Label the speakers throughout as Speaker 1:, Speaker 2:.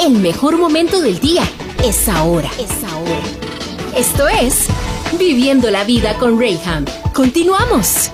Speaker 1: El mejor momento del día es ahora. Es ahora. Esto es Viviendo la vida con Rayham. Continuamos.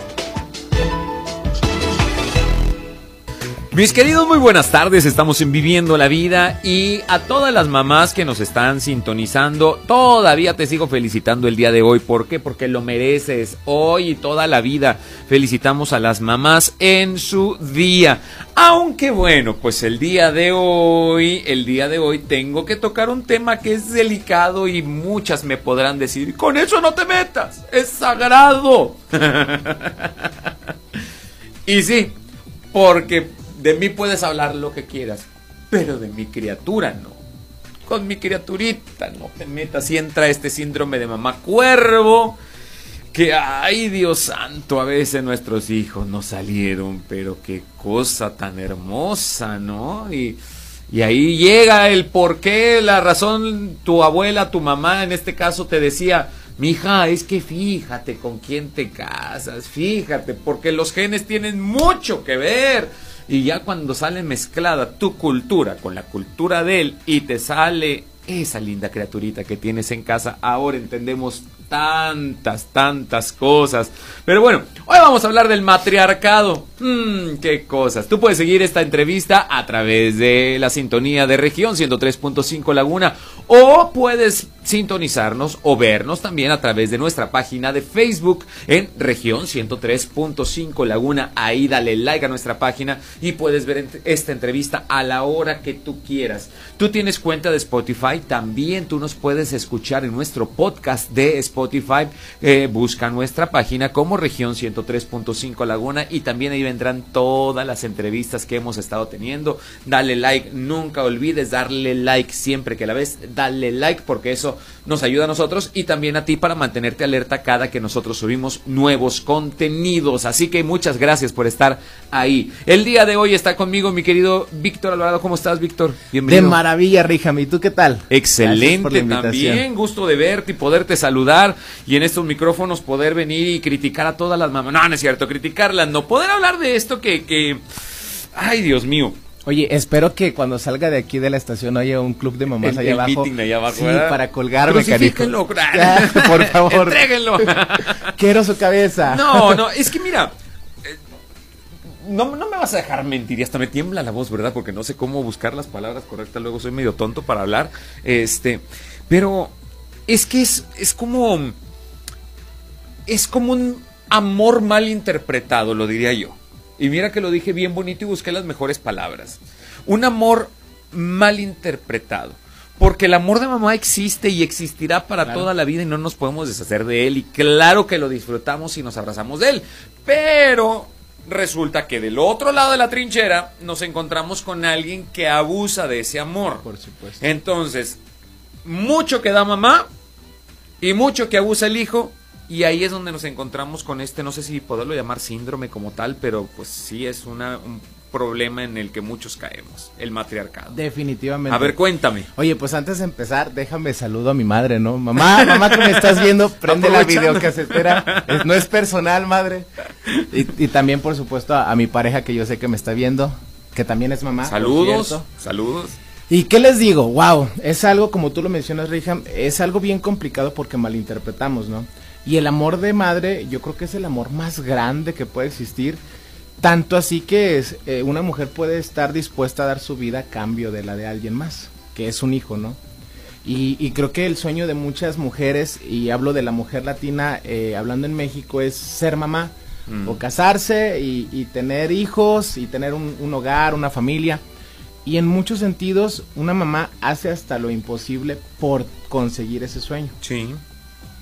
Speaker 2: Mis queridos, muy buenas tardes. Estamos en Viviendo la Vida y a todas las mamás que nos están sintonizando, todavía te sigo felicitando el día de hoy. ¿Por qué? Porque lo mereces. Hoy y toda la vida felicitamos a las mamás en su día. Aunque bueno, pues el día de hoy, el día de hoy tengo que tocar un tema que es delicado y muchas me podrán decir, con eso no te metas, es sagrado. y sí, porque de mí puedes hablar lo que quieras, pero de mi criatura no. Con mi criaturita no te metas y entra este síndrome de mamá cuervo. Que, ay Dios santo, a veces nuestros hijos no salieron, pero qué cosa tan hermosa, ¿no? Y, y ahí llega el por qué, la razón, tu abuela, tu mamá en este caso te decía, mija, es que fíjate con quién te casas, fíjate, porque los genes tienen mucho que ver y ya cuando sale mezclada tu cultura con la cultura de él y te sale esa linda criaturita que tienes en casa, ahora entendemos tantas, tantas cosas. Pero bueno, hoy vamos a hablar del matriarcado. Mmm, qué cosas. Tú puedes seguir esta entrevista a través de la sintonía de región 103.5 Laguna o puedes sintonizarnos o vernos también a través de nuestra página de Facebook en región 103.5 Laguna. Ahí dale like a nuestra página y puedes ver esta entrevista a la hora que tú quieras. Tú tienes cuenta de Spotify, también tú nos puedes escuchar en nuestro podcast de Spotify. Eh, busca nuestra página como región 103.5 Laguna y también ahí vendrán todas las entrevistas que hemos estado teniendo. Dale like, nunca olvides darle like siempre que la ves. Dale like porque eso nos ayuda a nosotros y también a ti para mantenerte alerta cada que nosotros subimos nuevos contenidos. Así que muchas gracias por estar ahí. El día de hoy está conmigo mi querido Víctor Alvarado. ¿Cómo estás, Víctor?
Speaker 3: Bienvenido. De maravilla, Ríjame. ¿Y tú qué tal?
Speaker 2: Excelente también. Gusto de verte y poderte saludar y en estos micrófonos poder venir y criticar a todas las mamás. No, no es cierto, criticarlas, no. Poder hablar de esto que... que... Ay, Dios mío
Speaker 3: Oye, espero que cuando salga de aquí de la estación haya un club de mamás allá, abajo,
Speaker 2: allá abajo.
Speaker 3: Sí, para colgarme,
Speaker 2: cariño.
Speaker 3: por favor.
Speaker 2: Entréguenlo.
Speaker 3: Quiero su cabeza.
Speaker 2: No, no, es que mira, eh, no, no, me vas a dejar mentir y hasta me tiembla la voz, ¿verdad? Porque no sé cómo buscar las palabras correctas, luego soy medio tonto para hablar. Este, pero es que es, es como. Es como un amor mal interpretado, lo diría yo. Y mira que lo dije bien bonito y busqué las mejores palabras. Un amor mal interpretado. Porque el amor de mamá existe y existirá para toda la vida y no nos podemos deshacer de él. Y claro que lo disfrutamos y nos abrazamos de él. Pero resulta que del otro lado de la trinchera nos encontramos con alguien que abusa de ese amor.
Speaker 3: Por supuesto.
Speaker 2: Entonces, mucho que da mamá y mucho que abusa el hijo y ahí es donde nos encontramos con este, no sé si poderlo llamar síndrome como tal, pero pues sí es una, un problema en el que muchos caemos, el matriarcado.
Speaker 3: Definitivamente.
Speaker 2: A ver, cuéntame.
Speaker 3: Oye, pues antes de empezar, déjame saludo a mi madre, ¿no? Mamá, mamá que me estás viendo, prende la videocasetera. no es personal, madre. Y, también, por supuesto, a, mi pareja que yo sé que me está viendo, que también es mamá.
Speaker 2: Saludos, saludos.
Speaker 3: ¿Y qué les digo? Wow, es algo, como tú lo mencionas, Rija, es algo bien complicado porque malinterpretamos, ¿no? Y el amor de madre, yo creo que es el amor más grande que puede existir. Tanto así que es, eh, una mujer puede estar dispuesta a dar su vida a cambio de la de alguien más, que es un hijo, ¿no? Y, creo que el sueño de muchas mujeres, y hablo de la mujer latina, eh, hablando en México, es ser mamá, mm. o casarse y, tener hijos, y tener un, un hogar, una familia. Y en muchos sentidos, una mamá hace hasta lo imposible por conseguir ese sueño.
Speaker 2: Sí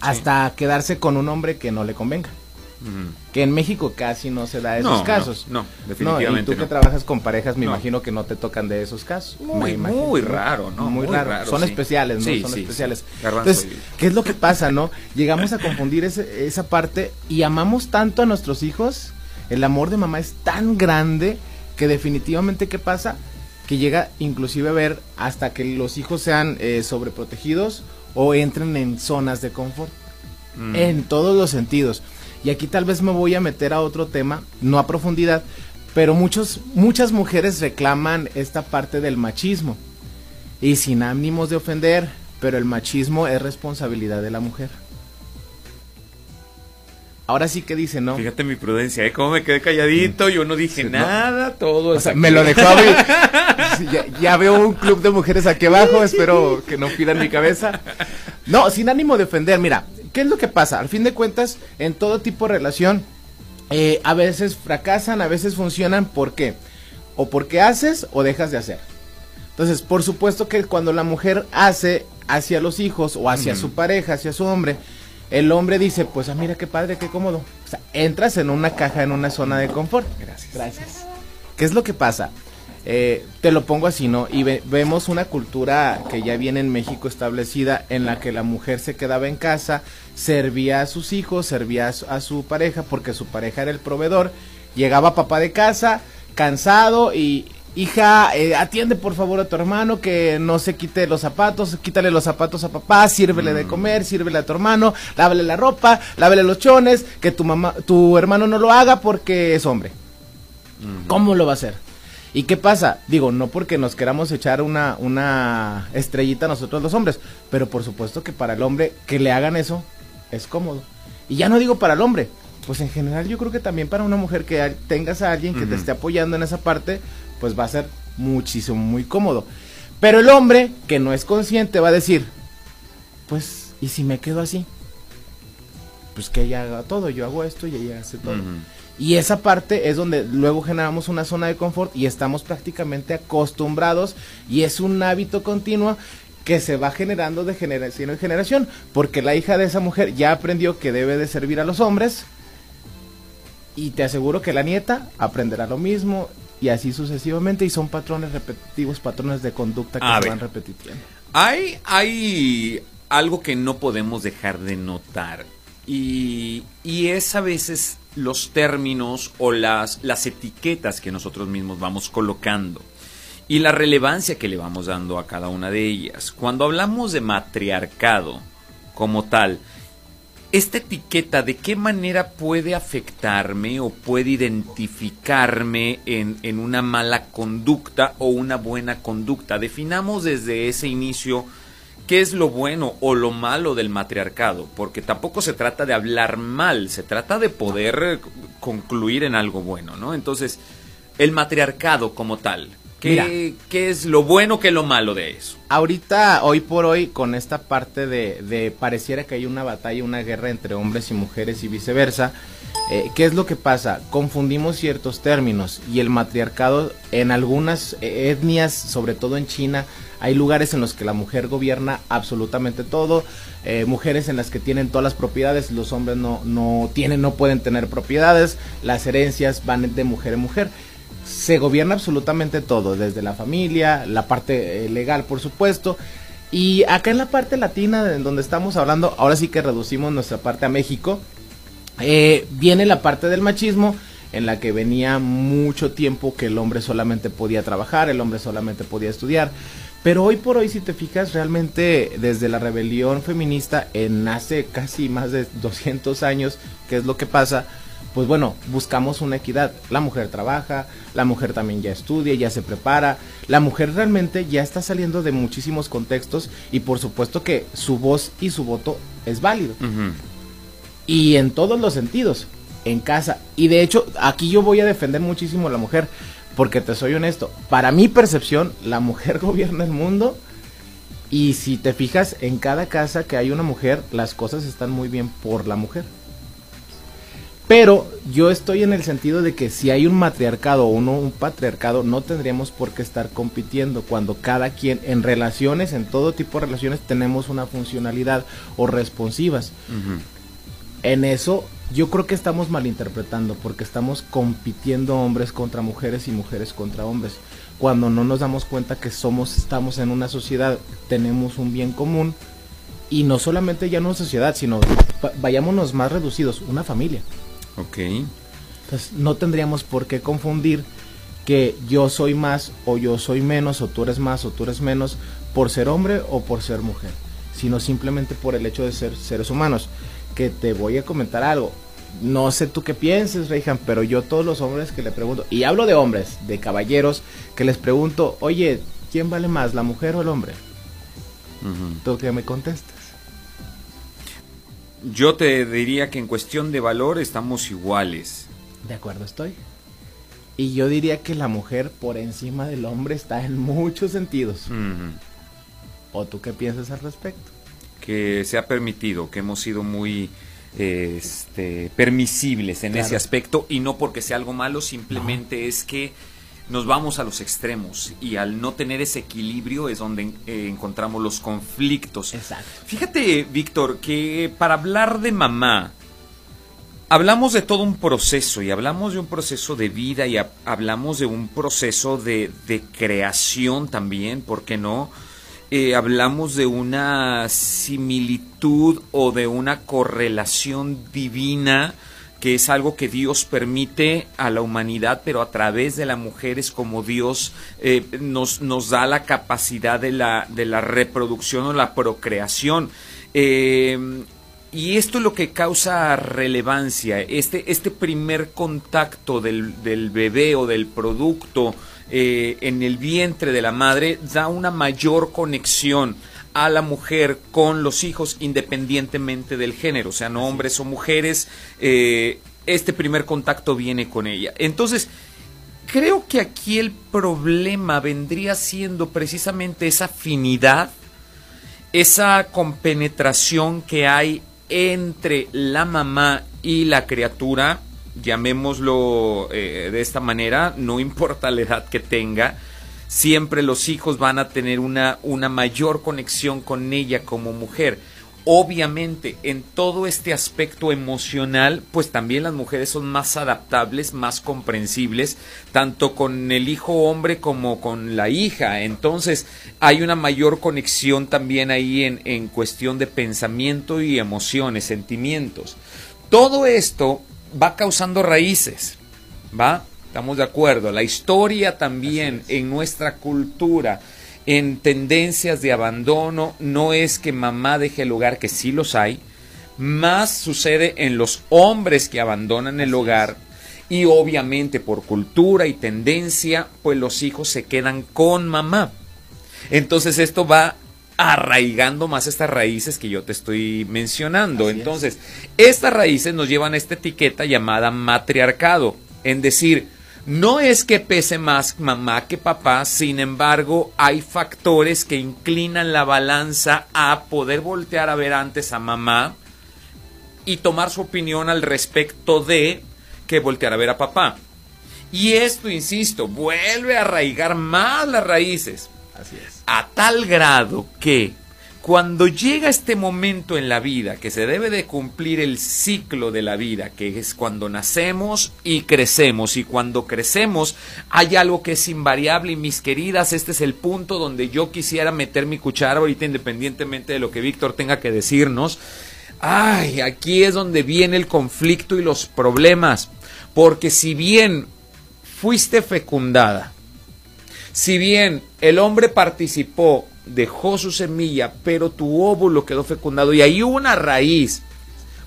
Speaker 3: hasta quedarse con un hombre que no le convenga. Que en México casi no se da esos casos.
Speaker 2: No, definitivamente.
Speaker 3: y tú que trabajas con parejas, me imagino que no te tocan de esos casos.
Speaker 2: Muy, muy raro, ¿no?
Speaker 3: Muy, raro. Son especiales, ¿no? Son especiales. Entonces, ¿qué es lo que pasa, no? Llegamos a confundir esa parte y amamos tanto a nuestros hijos. El amor de mamá es tan grande que definitivamente, ¿qué pasa? Que llega inclusive a ver hasta que los hijos sean eh, sobreprotegidos o entren en zonas de confort. Mm. En todos los sentidos. Y aquí tal vez me voy a meter a otro tema, no a profundidad, pero muchos, muchas mujeres reclaman esta parte del machismo. Y sin ánimos de ofender, pero el machismo es responsabilidad de la mujer. Ahora sí que dice, ¿no?
Speaker 2: Fíjate mi prudencia, ¿eh? Cómo me quedé calladito, yo no dije nada, todo.
Speaker 3: O sea, me lo dejó abrir. ya, ya, veo un club de mujeres aquí abajo, espero que no pidan mi cabeza. No, sin ánimo de ofender, mira, ¿qué es lo que pasa? Al fin de cuentas, en todo tipo de relación, eh, a veces fracasan, a veces funcionan, ¿por qué? O porque haces o dejas de hacer. Entonces, por supuesto que cuando la mujer hace hacia los hijos o hacia su pareja, hacia su hombre, el hombre dice, pues ah, mira qué padre, qué cómodo. O sea, entras en una caja, en una zona de confort.
Speaker 2: Gracias.
Speaker 3: Gracias. ¿Qué es lo que pasa? Eh, te lo pongo así, ¿no? Y vemos una cultura que ya viene en México establecida en la que la mujer se quedaba en casa, servía a sus hijos, servía a su, a su pareja porque su pareja era el proveedor. Llegaba papá de casa, cansado y hija, eh, atiende por favor a tu hermano que no se quite los zapatos, quítale los zapatos a papá, sírvele de mm. comer, sírvele a tu hermano, lávale la ropa, lávale los chones, que tu mamá, tu hermano no lo haga porque es hombre. ¿Cómo lo va a hacer? ¿Y qué pasa? Digo, no porque nos queramos echar una, una estrellita nosotros los hombres, pero por supuesto que para el hombre que le hagan eso es cómodo. Y ya no digo para el hombre, pues en general yo creo que también para una mujer que tengas a alguien que te esté apoyando en esa parte, pues va a ser muchísimo, muy cómodo. Pero el hombre que no es consciente va a decir, pues, ¿y si me quedo así? Pues que ella haga todo, yo hago esto y ella hace todo. Y esa parte es donde luego generamos una zona de confort y estamos prácticamente acostumbrados y es un hábito continuo que se va generando de generación en generación, porque la hija de esa mujer ya aprendió que debe de servir a los hombres y te aseguro que la nieta aprenderá lo mismo y así sucesivamente y son patrones repetitivos, patrones de conducta que se van repitiendo.
Speaker 2: Hay, hay algo que no podemos dejar de notar y, y, es a veces los términos o las, las etiquetas que nosotros mismos vamos colocando y la relevancia que le vamos dando a cada una de ellas. Cuando hablamos de matriarcado como tal, esta etiqueta de qué manera puede afectarme o puede identificarme en, en, una mala conducta o una buena conducta. Definamos desde ese inicio qué es lo bueno o lo malo del matriarcado, porque tampoco se trata de hablar mal, se trata de poder concluir en algo bueno, ¿no? Entonces, el matriarcado como tal, ¿Qué, ¿Qué, es lo bueno, qué es lo malo de eso?
Speaker 3: Ahorita, hoy por hoy, con esta parte de, de pareciera que hay una batalla, una guerra entre hombres y mujeres y viceversa, eh, ¿qué es lo que pasa? Confundimos ciertos términos y el matriarcado en algunas etnias, sobre todo en China, hay lugares en los que la mujer gobierna absolutamente todo, eh, mujeres en las que tienen todas las propiedades, los hombres no, no tienen, no pueden tener propiedades, las herencias van de mujer en mujer se gobierna absolutamente todo, desde la familia, la parte eh, legal, por supuesto. Y acá en la parte latina, en donde estamos hablando, ahora sí que reducimos nuestra parte a México, eh, viene la parte del machismo, en la que venía mucho tiempo que el hombre solamente podía trabajar, el hombre solamente podía estudiar. Pero hoy por hoy, si te fijas, realmente desde la rebelión feminista en hace casi más de 200 años, ¿qué es lo que pasa? Pues bueno, buscamos una equidad. La mujer trabaja, la mujer también ya estudia, ya se prepara, la mujer realmente ya está saliendo de muchísimos contextos y por supuesto que su voz y su voto es válido. Y en todos los sentidos, en casa. Y de hecho, aquí yo voy a defender muchísimo a la mujer, porque te soy honesto, para mi percepción, la mujer gobierna el mundo. Y si te fijas, en cada casa que hay una mujer, las cosas están muy bien por la mujer. Pero yo estoy en el sentido de que si hay un matriarcado o uno, un patriarcado, no tendríamos por qué estar compitiendo cuando cada quien en relaciones, en todo tipo de relaciones, tenemos una funcionalidad o responsivas. En eso yo creo que estamos malinterpretando porque estamos compitiendo hombres contra mujeres y mujeres contra hombres. Cuando no nos damos cuenta que somos, estamos en una sociedad, tenemos un bien común y no solamente ya no una sociedad, sino vayámonos más reducidos, una familia.
Speaker 2: Ok.
Speaker 3: Entonces no tendríamos por qué confundir que yo soy más o yo soy menos o tú eres más o tú eres menos por ser hombre o por ser mujer, sino simplemente por el hecho de ser seres humanos. Que te voy a comentar algo. No sé tú qué pienses, Reijan, pero yo todos los hombres que le pregunto, y hablo de hombres, de caballeros, que les pregunto, oye, ¿quién vale más, la mujer o el hombre? ¿Tú qué me contestas?
Speaker 2: Yo te diría que en cuestión de valor estamos iguales.
Speaker 3: De acuerdo estoy. Y yo diría que la mujer por encima del hombre está en muchos sentidos. ¿O tú qué piensas al respecto?
Speaker 2: Que se ha permitido, que hemos sido muy este, permisibles en ese aspecto y no porque sea algo malo, simplemente es que nos vamos a los extremos y al no tener ese equilibrio es donde eh, encontramos los conflictos.
Speaker 3: Exacto.
Speaker 2: Fíjate, Víctor, que para hablar de mamá, hablamos de todo un proceso y hablamos de un proceso de vida y hablamos de un proceso de, de creación también, ¿por qué no? Eh, hablamos de una similitud o de una correlación divina que es algo que Dios permite a la humanidad, pero a través de la mujer es como Dios eh, nos, nos, da la capacidad de la, de la reproducción o la procreación. Eh, y esto es lo que causa relevancia, este, este primer contacto del, del bebé o del producto eh, en el vientre de la madre da una mayor conexión a la mujer con los hijos independientemente del género, o sea, no hombres o mujeres, eh, este primer contacto viene con ella. Entonces, creo que aquí el problema vendría siendo precisamente esa afinidad, esa compenetración que hay entre la mamá y la criatura, llamémoslo eh, de esta manera, no importa la edad que tenga, siempre los hijos van a tener una, una mayor conexión con ella como mujer. Obviamente, en todo este aspecto emocional, pues también las mujeres son más adaptables, más comprensibles, tanto con el hijo hombre como con la hija. Entonces, hay una mayor conexión también ahí en, en cuestión de pensamiento y emociones, sentimientos. Todo esto va causando raíces, ¿va? Estamos de acuerdo. La historia también en nuestra cultura, en tendencias de abandono, no es que mamá deje el hogar, que sí los hay, más sucede en los hombres que abandonan el hogar y obviamente por cultura y tendencia, pues los hijos se quedan con mamá. Entonces esto va arraigando más estas raíces que yo te estoy mencionando. Entonces, estas raíces nos llevan a esta etiqueta llamada matriarcado, en decir, no es que pese más mamá que papá, sin embargo, hay factores que inclinan la balanza a poder voltear a ver antes a mamá y tomar su opinión al respecto de que voltear a ver a papá. Y esto, insisto, vuelve a arraigar más las raíces.
Speaker 3: Así es.
Speaker 2: A tal grado que cuando llega este momento en la vida que se debe de cumplir el ciclo de la vida, que es cuando nacemos y crecemos, y cuando crecemos hay algo que es invariable y mis queridas, este es el punto donde yo quisiera meter mi cuchara ahorita independientemente de lo que Víctor tenga que decirnos. Ay, aquí es donde viene el conflicto y los problemas, porque si bien fuiste fecundada, si bien el hombre participó, dejó su semilla, pero tu óvulo quedó fecundado y ahí hubo una raíz,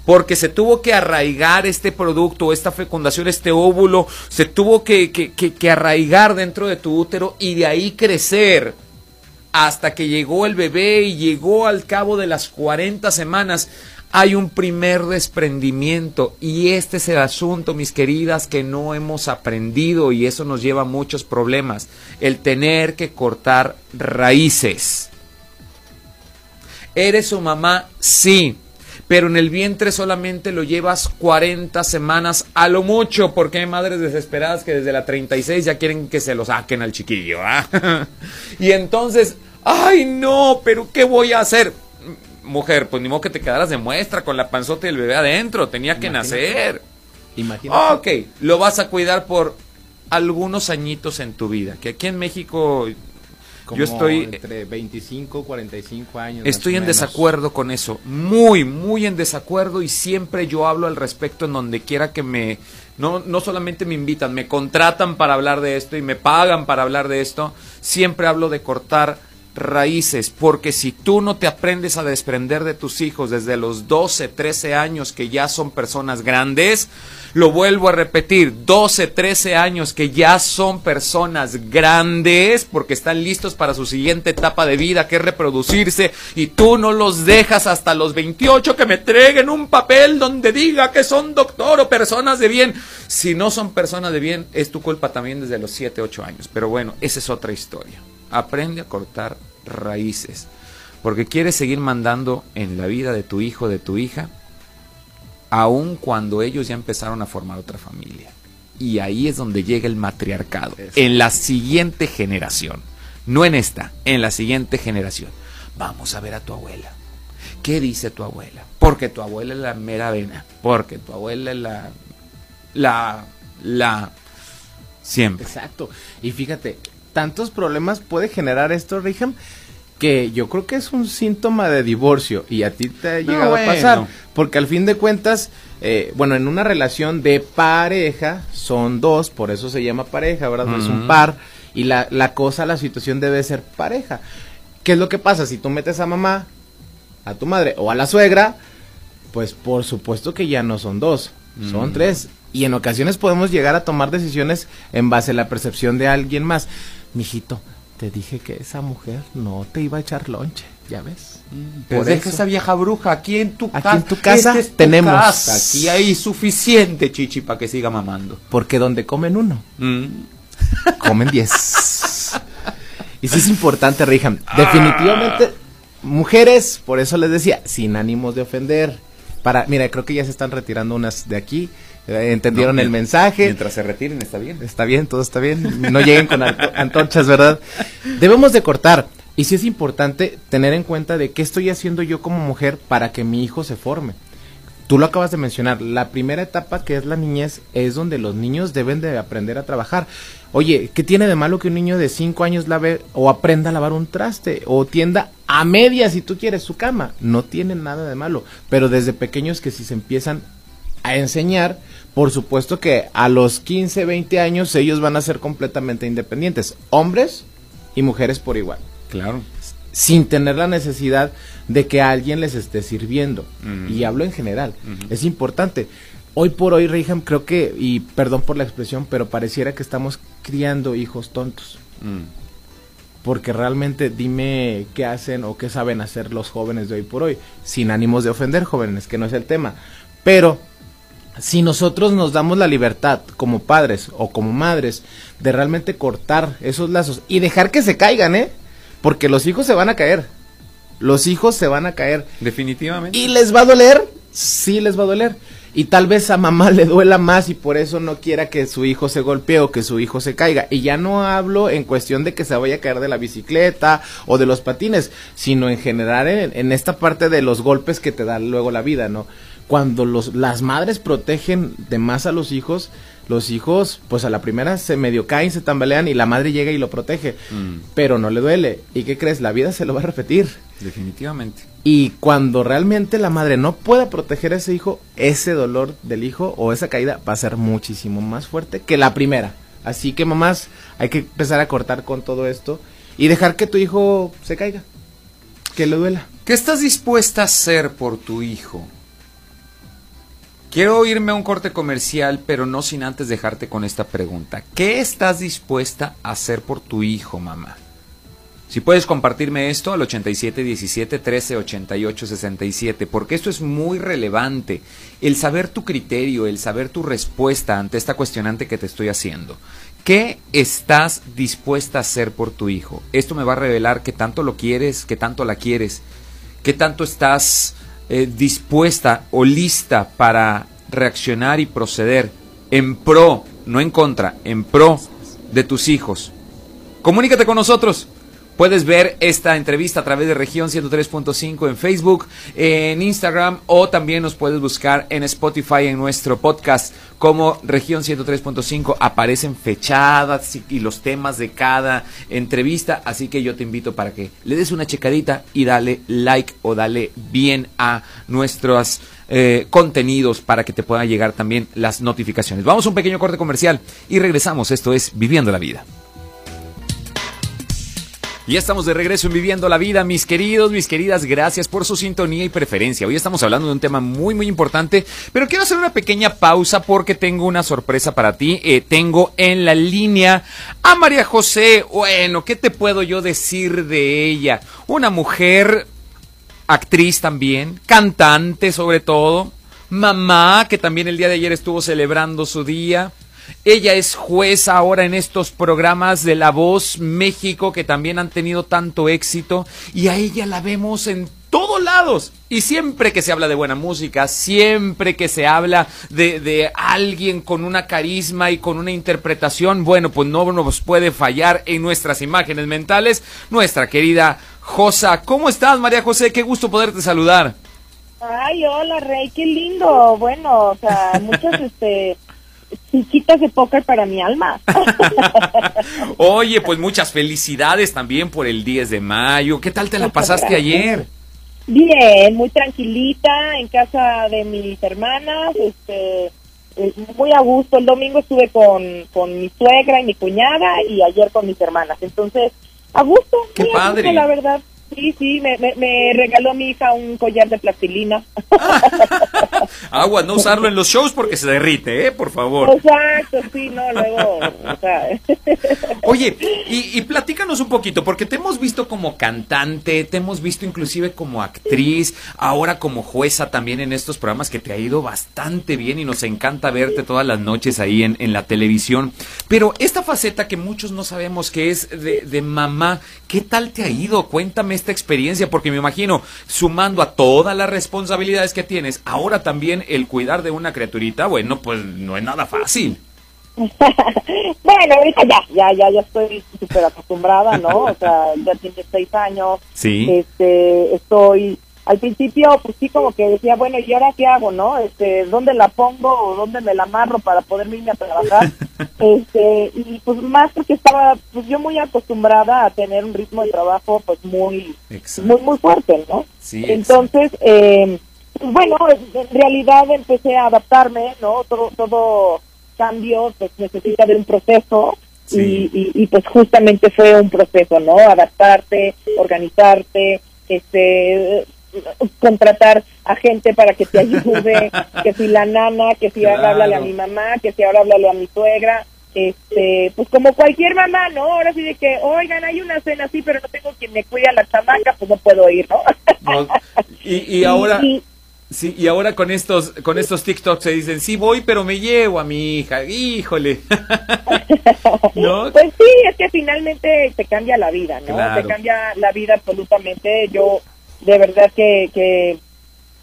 Speaker 2: porque se tuvo que arraigar este producto, esta fecundación, este óvulo, se tuvo que, que, arraigar dentro de tu útero y de ahí crecer hasta que llegó el bebé y llegó al cabo de las 40 semanas hay un primer desprendimiento y este es el asunto, mis queridas, que no hemos aprendido y eso nos lleva a muchos problemas, el tener que cortar raíces. ¿Eres su mamá? Sí, pero en el vientre solamente lo llevas 40 semanas a lo mucho, porque hay madres desesperadas que desde la 36 ya quieren que se lo saquen al chiquillo. ¿ah? y entonces, ay no, pero ¿qué voy a hacer? Mujer, pues ni modo que te quedaras de muestra con la panzota y el bebé adentro, tenía que nacer.
Speaker 3: Imagínate.
Speaker 2: Ok, lo vas a cuidar por algunos añitos en tu vida, que aquí en México yo estoy
Speaker 3: entre 25 45 años.
Speaker 2: Estoy en desacuerdo con eso, muy, muy en desacuerdo y siempre yo hablo al respecto en donde quiera que me, no, no solamente me invitan, me contratan para hablar de esto y me pagan para hablar de esto, siempre hablo de cortar raíces, porque si tú no te aprendes a desprender de tus hijos desde los 12, 13 años que ya son personas grandes, lo vuelvo a repetir, 12, 13 años que ya son personas grandes porque están listos para su siguiente etapa de vida, que es reproducirse, y tú no los dejas hasta los 28 que me entreguen un papel donde diga que son doctor o personas de bien. Si no son personas de bien, es tu culpa también desde los 7, 8 años. Pero bueno, esa es otra historia. Aprende a cortar raíces. Porque quieres seguir mandando en la vida de tu hijo, de tu hija, aun cuando ellos ya empezaron a formar otra familia. Y ahí es donde llega el matriarcado, en la siguiente generación. No en esta, en la siguiente generación. Vamos a ver a tu abuela. ¿Qué dice tu abuela? Porque tu abuela es la mera vena. Porque tu abuela es la. La. La. Siempre.
Speaker 3: Exacto. Y fíjate, tantos problemas puede generar esto, Riham, que yo creo que es un síntoma de divorcio y a ti te ha llegado a pasar. Porque al fin de cuentas, eh, bueno, en una relación de pareja son dos, por eso se llama pareja, ¿verdad? Es un par y la, la cosa, la situación debe ser pareja. ¿Qué es lo que pasa? Si tú metes a mamá, a tu madre o a la suegra, pues por supuesto que ya no son dos, son tres. Y en ocasiones podemos llegar a tomar decisiones en base a la percepción de alguien más. Mijito, te dije que esa mujer no te iba a echar lonche, ¿ya ves?
Speaker 2: Mm, Por deja esa vieja bruja aquí en tu
Speaker 3: casa. Aquí en tu casa tenemos.
Speaker 2: Aquí hay suficiente chichi para que siga mamando.
Speaker 3: Porque donde comen uno, mm. comen diez. y sí es importante, Rijan. Definitivamente, mujeres, por eso les decía, sin ánimos de ofender. Para, mira, creo que ya se están retirando unas de aquí. Eh, entendieron el mensaje.
Speaker 2: Mientras se retiren, está bien.
Speaker 3: Está bien, todo está bien. No lleguen con antorchas, ¿verdad? Debemos de cortar. Y sí es importante tener en cuenta de qué estoy haciendo yo como mujer para que mi hijo se forme. Tú lo acabas de mencionar, la primera etapa que es la niñez es donde los niños deben de aprender a trabajar. Oye, ¿qué tiene de malo que un niño de 5 años lave o aprenda a lavar un traste o tienda a media si tú quieres su cama? No tiene nada de malo, pero desde pequeños que si se empiezan a enseñar, por supuesto que a los 15, 20 años ellos van a ser completamente independientes, hombres y mujeres por igual.
Speaker 2: Claro.
Speaker 3: Sin tener la necesidad de que alguien les esté sirviendo. Y hablo en general. Es importante. Hoy por hoy, Reyham, creo que, y perdón por la expresión, pero pareciera que estamos criando hijos tontos. Mm. Porque realmente dime qué hacen o qué saben hacer los jóvenes de hoy por hoy. Sin ánimos de ofender jóvenes, que no es el tema. Pero si nosotros nos damos la libertad como padres o como madres de realmente cortar esos lazos y dejar que se caigan, ¿eh? Porque los hijos se van a caer. Los hijos se van a caer.
Speaker 2: Definitivamente.
Speaker 3: ¿Y les va a doler? Sí, les va a doler. Y tal vez a mamá le duela más y por eso no quiera que su hijo se golpee o que su hijo se caiga. Y ya no hablo en cuestión de que se vaya a caer de la bicicleta o de los patines, sino en general en, en esta parte de los golpes que te da luego la vida, ¿no? Cuando los, las madres protegen de más a los hijos, los hijos, pues a la primera se medio caen, se tambalean y la madre llega y lo protege. Mm. Pero no le duele. ¿Y qué crees? La vida se lo va a repetir.
Speaker 2: Definitivamente.
Speaker 3: Y cuando realmente la madre no pueda proteger a ese hijo, ese dolor del hijo o esa caída va a ser muchísimo más fuerte que la primera. Así que mamás, hay que empezar a cortar con todo esto y dejar que tu hijo se caiga. Que le duela.
Speaker 2: ¿Qué estás dispuesta a hacer por tu hijo? Quiero irme a un corte comercial, pero no sin antes dejarte con esta pregunta. ¿Qué estás dispuesta a hacer por tu hijo, mamá? Si puedes compartirme esto al 8717 1388 67, porque esto es muy relevante. El saber tu criterio, el saber tu respuesta ante esta cuestionante que te estoy haciendo. ¿Qué estás dispuesta a hacer por tu hijo? Esto me va a revelar que tanto lo quieres, que tanto la quieres, que tanto estás eh, dispuesta o lista para reaccionar y proceder en pro, no en contra, en pro de tus hijos. Comunícate con nosotros. Puedes ver esta entrevista a través de región 103.5 en Facebook, en Instagram o también nos puedes buscar en Spotify en nuestro podcast como región 103.5. Aparecen fechadas y los temas de cada entrevista, así que yo te invito para que le des una checadita y dale like o dale bien a nuestros eh, contenidos para que te puedan llegar también las notificaciones. Vamos a un pequeño corte comercial y regresamos. Esto es Viviendo la Vida. Ya estamos de regreso en Viviendo la Vida, mis queridos, mis queridas, gracias por su sintonía y preferencia. Hoy estamos hablando de un tema muy, muy importante, pero quiero hacer una pequeña pausa porque tengo una sorpresa para ti. Eh, tengo en la línea a María José. Bueno, ¿qué te puedo yo decir de ella? Una mujer, actriz también, cantante sobre todo, mamá que también el día de ayer estuvo celebrando su día ella es jueza ahora en estos programas de La Voz México que también han tenido tanto éxito y a ella la vemos en todos lados. Y siempre que se habla de buena música, siempre que se habla de, de, alguien con una carisma y con una interpretación, bueno, pues no nos puede fallar en nuestras imágenes mentales nuestra querida Josa. ¿Cómo estás, María José? Qué gusto poderte saludar.
Speaker 4: Ay, hola, Rey, qué lindo. Bueno, o sea, muchos, este chiquitas de póker para mi alma.
Speaker 2: Oye, pues muchas felicidades también por el 10 de mayo. ¿Qué tal te la pasaste ayer?
Speaker 4: Bien, muy tranquilita en casa de mis hermanas, este, eh, muy a gusto. El domingo estuve con, con mi suegra y mi cuñada y ayer con mis hermanas. Entonces, a gusto.
Speaker 2: Qué padre.
Speaker 4: la verdad. Sí, sí, me, me, regaló mi hija un collar de plastilina.
Speaker 2: Agua, no usarlo en los shows porque se derrite, ¿eh? Por favor.
Speaker 4: Exacto, sí, no, luego.
Speaker 2: Oye, y, y, platícanos un poquito, porque te hemos visto como cantante, te hemos visto inclusive como actriz, ahora como jueza también en estos programas que te ha ido bastante bien y nos encanta verte todas las noches ahí en, en la televisión. Pero esta faceta que muchos no sabemos que es de, de mamá, ¿qué tal te ha ido? Cuéntame esta experiencia? Porque me imagino, sumando a todas las responsabilidades que tienes, ahora también el cuidar de una criaturita, bueno, pues no es nada fácil.
Speaker 4: bueno, ahorita ya, ya, ya, ya estoy súper acostumbrada, ¿no? O sea, ya tiene seis años.
Speaker 2: Sí.
Speaker 4: Este, estoy al principio pues sí como que decía, bueno, ¿y ahora qué hago, no? Este, ¿dónde la pongo o dónde me la amarro para poder irme a trabajar? este, y pues más porque estaba pues yo muy acostumbrada a tener un ritmo de trabajo pues muy muy muy fuerte, ¿no?
Speaker 2: Sí,
Speaker 4: Entonces, eh, pues bueno, en realidad empecé a adaptarme, ¿no? Todo todo cambio pues necesita de un proceso y, y, y pues justamente fue un proceso, ¿no? Adaptarte, organizarte, este contratar a gente para que te ayude, que si la nana, que si ahora háblale a mi mamá, que si ahora háblale a mi suegra, este, pues como cualquier mamá, ¿no? Ahora sí de que, oigan, hay una cena así, pero no tengo quien me cuide a la chamaca, pues no puedo ir, ¿no?
Speaker 2: y, y, ahora... Sí, y ahora con estos, con estos TikToks se dicen, sí voy, pero me llevo a mi hija, híjole.
Speaker 4: ¿No? Pues sí, es que finalmente te cambia la vida, ¿no? Te cambia la vida absolutamente. Yo de verdad que, que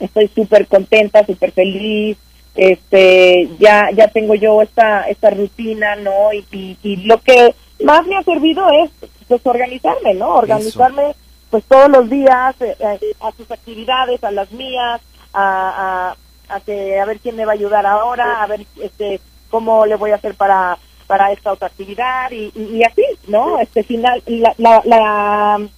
Speaker 4: estoy súper contenta, súper feliz, este, ya, ya tengo yo esta, esta rutina, ¿no? Y, y, lo que más me ha servido es, pues, organizarme, ¿no? Organizarme, pues, todos los días eh, eh, a, sus actividades, a las mías, a, a, a, que, a ver quién me va a ayudar ahora, a ver, este, cómo le voy a hacer para, para esta otra actividad y, y, así, ¿no? Este final, la, la, la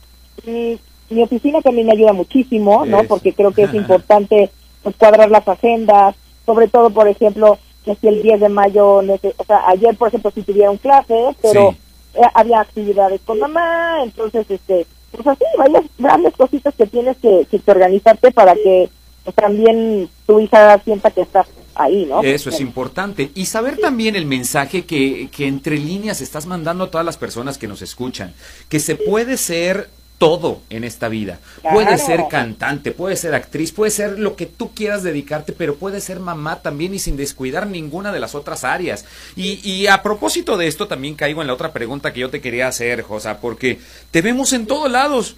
Speaker 4: mi oficina también me ayuda muchísimo, ¿no? Porque creo que es importante pues, cuadrar las agendas, sobre todo, por ejemplo, que si el 10 de mayo, o sea, ayer, por ejemplo, si tuvieron clases, pero eh, había actividades con mamá, entonces, este, pues así, varias grandes cositas que tienes que, que organizarte para que pues, también tu hija sienta que estás ahí, ¿no?
Speaker 2: Eso es importante. Y saber también el mensaje que, que entre líneas estás mandando a todas las personas que nos escuchan, que se puede ser todo en esta vida. Puede ser cantante, puede ser actriz, puede ser lo que tú quieras dedicarte, pero puede ser mamá también y sin descuidar ninguna de las otras áreas. Y, y a propósito de esto, también caigo en la otra pregunta que yo te quería hacer, Josa, porque te vemos en todos lados.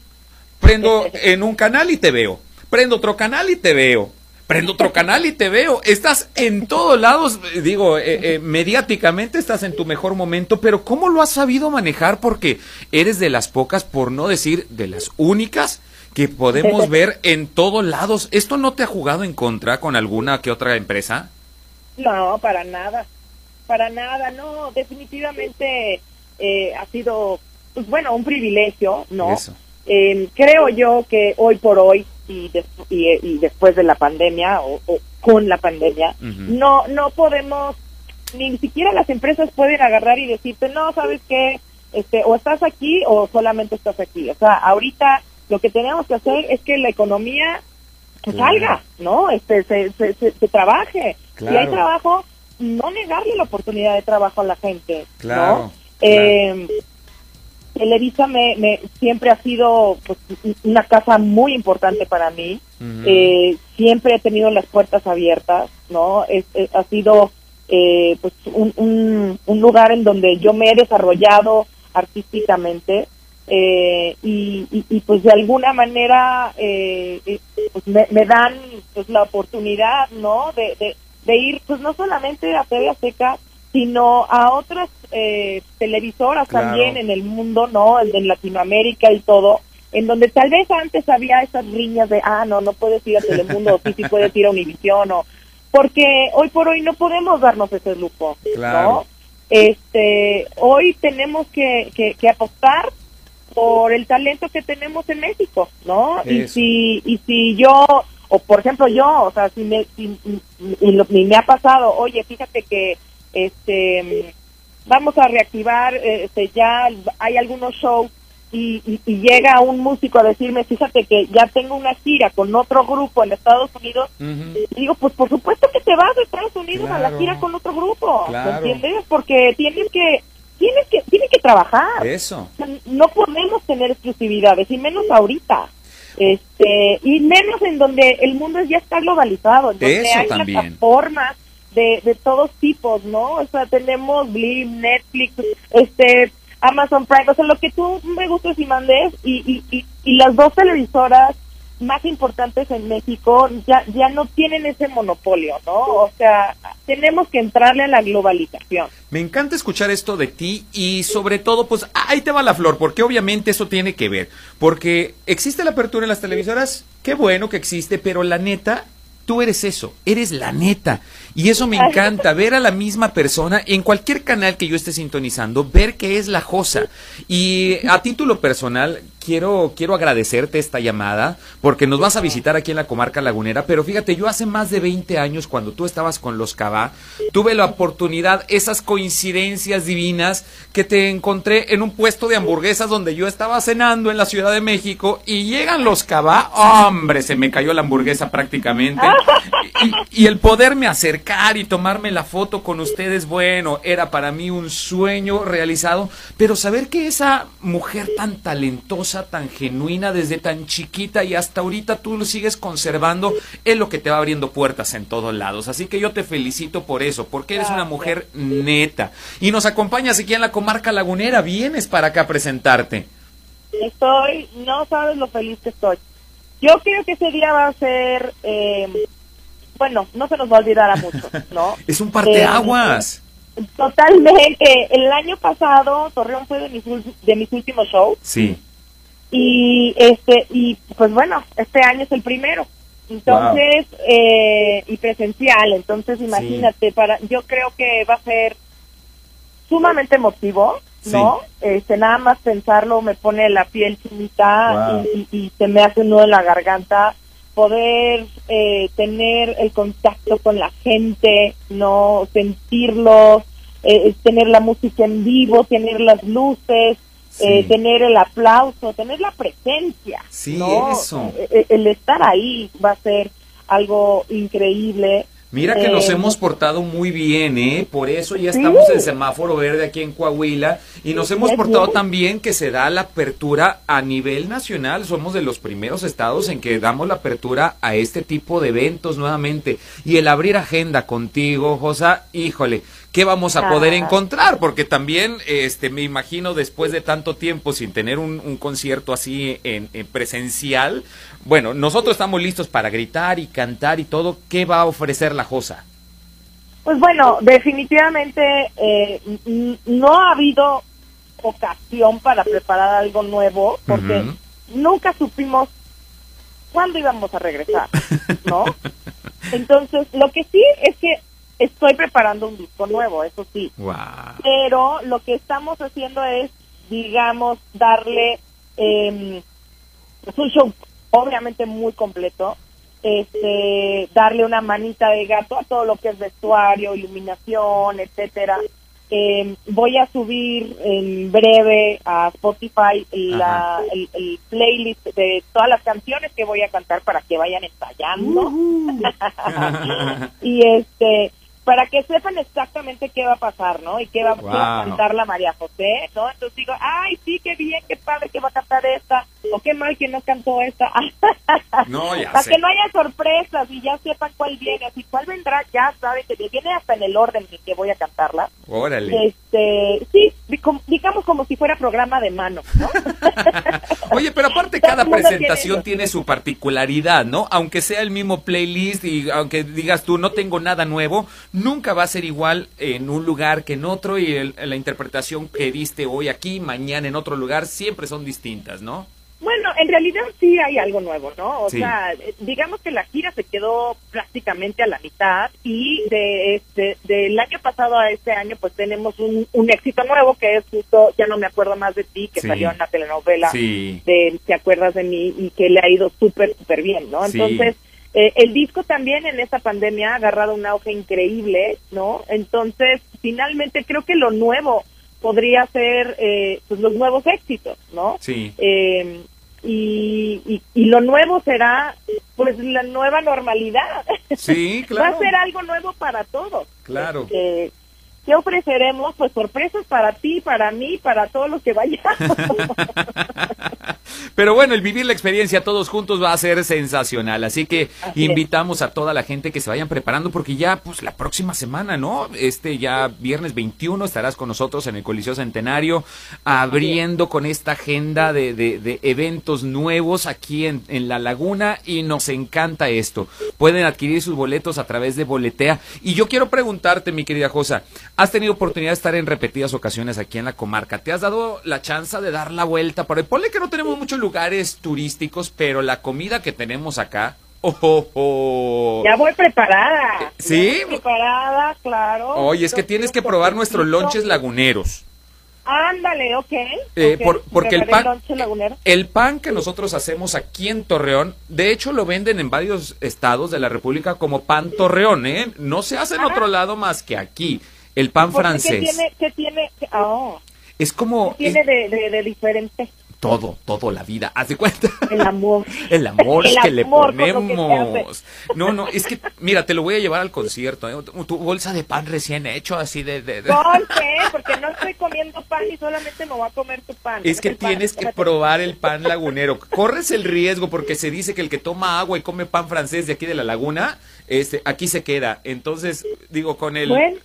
Speaker 2: Prendo en un canal y te veo. Prendo otro canal y te veo prendo otro canal y te veo. Estás en todos lados, digo, eh, eh, mediáticamente estás en tu mejor momento, pero ¿cómo lo has sabido manejar? Porque eres de las pocas, por no decir de las únicas, que podemos ver en todos lados. ¿Esto no te ha jugado en contra con alguna que otra empresa?
Speaker 4: No, para nada, para nada, no, definitivamente eh, ha sido, pues bueno, un privilegio, ¿no? creo yo que hoy por hoy y, y, después de la pandemia o, con la pandemia, no no podemos, ni siquiera las empresas pueden agarrar y decirte, no, ¿sabes qué? este, o estás aquí o solamente estás aquí. O sea, ahorita lo que tenemos que hacer es que la economía salga, ¿no? Este, se, se, se, trabaje. Si hay trabajo, no negarle la oportunidad de trabajo a la gente, ¿no? Eh, Televisa me, me, siempre ha sido pues, una casa muy importante para mí. eh, siempre he tenido las puertas abiertas, ¿no? Es, ha sido eh, pues un, un, lugar en donde yo me he desarrollado artísticamente eh, y, y, pues de alguna manera eh, eh, pues me, dan pues la oportunidad, ¿no? De, de, de, ir pues no solamente a TV Azteca, sino a otras eh, televisoras también en el mundo, ¿no? El de Latinoamérica y todo, en donde tal vez antes había esas riñas de, ah, no, no puedes ir a Telemundo, o sí, sí puedes ir a Univisión, o... Porque hoy por hoy no podemos darnos ese lujo, ¿no? Este, hoy tenemos que, que, apostar por el talento que tenemos en México, ¿no? Y si, y si yo, o por ejemplo yo, o sea, si me, si, y me ha pasado, oye, fíjate que este vamos a reactivar, este, ya hay algunos shows y, llega un músico a decirme, fíjate que ya tengo una gira con otro grupo en Estados Unidos, y digo, pues por supuesto que te vas de Estados Unidos a la gira con otro grupo, ¿me entiendes? Porque tienes que tienes que tienes que trabajar.
Speaker 2: Eso.
Speaker 4: No podemos tener exclusividades y menos ahorita. Este, y menos en donde el mundo ya está globalizado, donde hay plataformas de, de todos tipos, ¿no? O sea, tenemos Blim, Netflix, este, Amazon Prime, o sea, lo que tú me gustes y mandes, y, y, y, las dos televisoras más importantes en México ya, ya no tienen ese monopolio, ¿no? O sea, tenemos que entrarle a la globalización.
Speaker 2: Me encanta escuchar esto de ti y sobre todo, pues ahí te va la flor, porque obviamente eso tiene que ver, porque existe la apertura en las televisoras, qué bueno que existe, pero la neta tú eres eso, eres la neta. Y eso me encanta, ver a la misma persona en cualquier canal que yo esté sintonizando, ver que es la Josa. Y a título personal, quiero, quiero agradecerte esta llamada porque nos vas a visitar aquí en la comarca lagunera. Pero fíjate, yo hace más de 20 años, cuando tú estabas con los Cabá, tuve la oportunidad, esas coincidencias divinas, que te encontré en un puesto de hamburguesas donde yo estaba cenando en la Ciudad de México y llegan los Cabá. ¡Hombre! Se me cayó la hamburguesa prácticamente. Y, y el poderme acercar y tomarme la foto con ustedes, bueno, era para mí un sueño realizado. Pero saber que esa mujer tan talentosa, tan genuina desde tan chiquita y hasta ahorita tú lo sigues conservando, es lo que te va abriendo puertas en todos lados. Así que yo te felicito por eso, porque eres una mujer neta. Y nos acompañas aquí en la comarca lagunera, vienes para acá a presentarte.
Speaker 4: Estoy, no sabes lo feliz que estoy. Yo creo que ese día va a ser, eh, bueno, no se nos va a olvidar a muchos, ¿no?
Speaker 2: es un parteaguas.
Speaker 4: Eh, totalmente. El año pasado Torreón fue de mis, de mis últimos shows.
Speaker 2: Sí
Speaker 4: y este y pues bueno este año es el primero. Entonces eh, y presencial entonces imagínate para yo creo que va a ser sumamente emotivo no este nada más pensarlo me pone la piel chinita y, se me hace un nudo en la garganta poder eh, tener el contacto con la gente no sentirlo eh, tener la música en vivo tener las luces eh, tener el aplauso, tener la presencia.
Speaker 2: Sí, eso.
Speaker 4: Eh, eh, el, estar ahí va a ser algo increíble.
Speaker 2: Mira que nos hemos portado muy bien, ¿eh? Por eso ya estamos en semáforo verde aquí en Coahuila y nos hemos portado también que se da la apertura a nivel nacional. Somos de los primeros estados en que damos la apertura a este tipo de eventos nuevamente. Y el abrir agenda contigo, Josa, híjole, qué vamos a poder encontrar, porque también este me imagino después de tanto tiempo sin tener un, concierto así en, presencial, bueno, nosotros estamos listos para gritar y cantar y todo, ¿qué va a ofrecer la Josa?
Speaker 4: Pues bueno, definitivamente eh, no ha habido ocasión para preparar algo nuevo, porque nunca supimos cuándo íbamos a regresar, ¿no? Entonces, lo que sí es que Estoy preparando un disco nuevo, eso sí. Pero lo que estamos haciendo es, digamos, darle eh, un show obviamente muy completo, este, darle una manita de gato a todo lo que es vestuario, iluminación, etcétera. eh, voy a subir en breve a Spotify la, el, playlist de todas las canciones que voy a cantar para que vayan ensayando. y este para que sepan exactamente qué va a pasar, ¿no? Y qué va, a cantar la María José, ¿no? Entonces digo, ay, sí, qué bien, qué padre que va a cantar esta, o qué mal que no cantó esta.
Speaker 2: no, ya
Speaker 4: Para que no haya sorpresas y ya sepan cuál viene, así cuál vendrá, ya sabe que viene hasta en el orden en que voy a cantarla.
Speaker 2: Órale.
Speaker 4: Este, sí, digamos como si fuera programa de mano, ¿no?
Speaker 2: Oye, pero aparte cada presentación tiene, tiene su particularidad, ¿no? Aunque sea el mismo playlist y aunque digas tú no tengo nada nuevo, nunca va a ser igual en un lugar que en otro y la interpretación que diste hoy aquí, mañana en otro lugar, siempre son distintas, ¿no?
Speaker 4: Bueno, en realidad sí hay algo nuevo, ¿no? O sea, digamos que la gira se quedó prácticamente a la mitad y de este del año pasado a este año pues tenemos un, un éxito nuevo que es justo Ya no me acuerdo más de ti, que salió en la telenovela de Te acuerdas de mí y que le ha ido súper, súper bien, ¿no? Entonces eh, el disco también en esta pandemia ha agarrado un auge increíble, ¿no? Entonces, finalmente creo que lo nuevo podría ser eh, pues los nuevos éxitos, ¿no?
Speaker 2: Sí.
Speaker 4: Eh, y, y, lo nuevo será pues la nueva normalidad.
Speaker 2: Sí, claro.
Speaker 4: Va a ser algo nuevo para todos.
Speaker 2: Claro.
Speaker 4: Este, ¿Qué ofreceremos? Pues sorpresas para ti, para mí, para todos los que vayan.
Speaker 2: Pero bueno, el vivir la experiencia todos juntos va a ser sensacional. Así que invitamos a toda la gente que se vayan preparando porque ya, pues la próxima semana, ¿no? Este ya viernes 21 estarás con nosotros en el Coliseo Centenario, abriendo con esta agenda de, de, eventos nuevos aquí en, en, La Laguna y nos encanta esto. Pueden adquirir sus boletos a través de Boletea. Y yo quiero preguntarte, mi querida Josa, has tenido oportunidad de estar en repetidas ocasiones aquí en la comarca. ¿Te has dado la chance de dar la vuelta por ahí? Ponle que no tenemos muchos lugares turísticos, pero la comida que tenemos acá. Oh, oh,
Speaker 4: oh. Ya voy preparada.
Speaker 2: ¿Sí?
Speaker 4: preparada, claro.
Speaker 2: Oye, es que tienes que probar nuestros lonches laguneros.
Speaker 4: Ándale, ok.
Speaker 2: Eh, porque el pan, el pan que nosotros hacemos aquí en Torreón, de hecho lo venden en varios estados de la República como pan Torreón, ¿eh? No se hace en otro lado más que aquí. El pan francés.
Speaker 4: ¿Qué tiene? Qué tiene oh.
Speaker 2: Es como...
Speaker 4: ¿Qué tiene de, de, de diferente?
Speaker 2: Todo, todo la vida. Haz de cuenta.
Speaker 4: El amor.
Speaker 2: El amor que le ponemos. no, no, es que, mira, te lo voy a llevar al concierto. ¿eh? Tu, bolsa de pan recién hecho, así de. de,
Speaker 4: ¿Por qué? Porque no estoy comiendo pan y solamente me voy a comer tu pan.
Speaker 2: Es que tienes que probar el pan lagunero. Corres el riesgo porque se dice que el que toma agua y come pan francés de aquí de la laguna, este, aquí se queda. Entonces, digo, con el.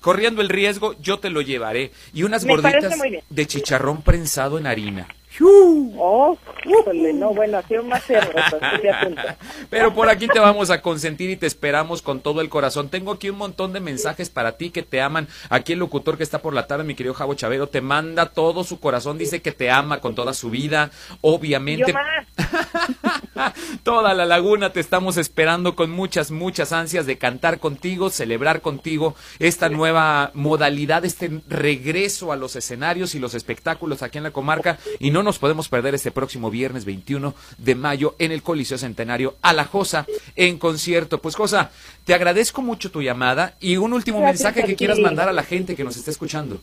Speaker 2: corriendo el riesgo, yo te lo llevaré. Y unas gorditas de chicharrón prensado en harina.
Speaker 4: Oh, no, bueno, así más
Speaker 2: Pero por aquí te vamos a consentir y te esperamos con todo el corazón. Tengo aquí un montón de mensajes para ti que te aman. Aquí el locutor que está por la tarde, mi querido Javo Chavero, te manda todo su corazón, dice que te ama con toda su vida. Obviamente. toda la laguna te estamos esperando con muchas, muchas ansias de cantar contigo, celebrar contigo esta nueva modalidad, este regreso a los escenarios y los espectáculos aquí en la comarca. Y no nos podemos perder este próximo viernes 21 de mayo en el Coliseo Centenario a la Josa en concierto. Pues Josa, te agradezco mucho tu llamada y un último mensaje que quieras mandar a la gente que nos está escuchando.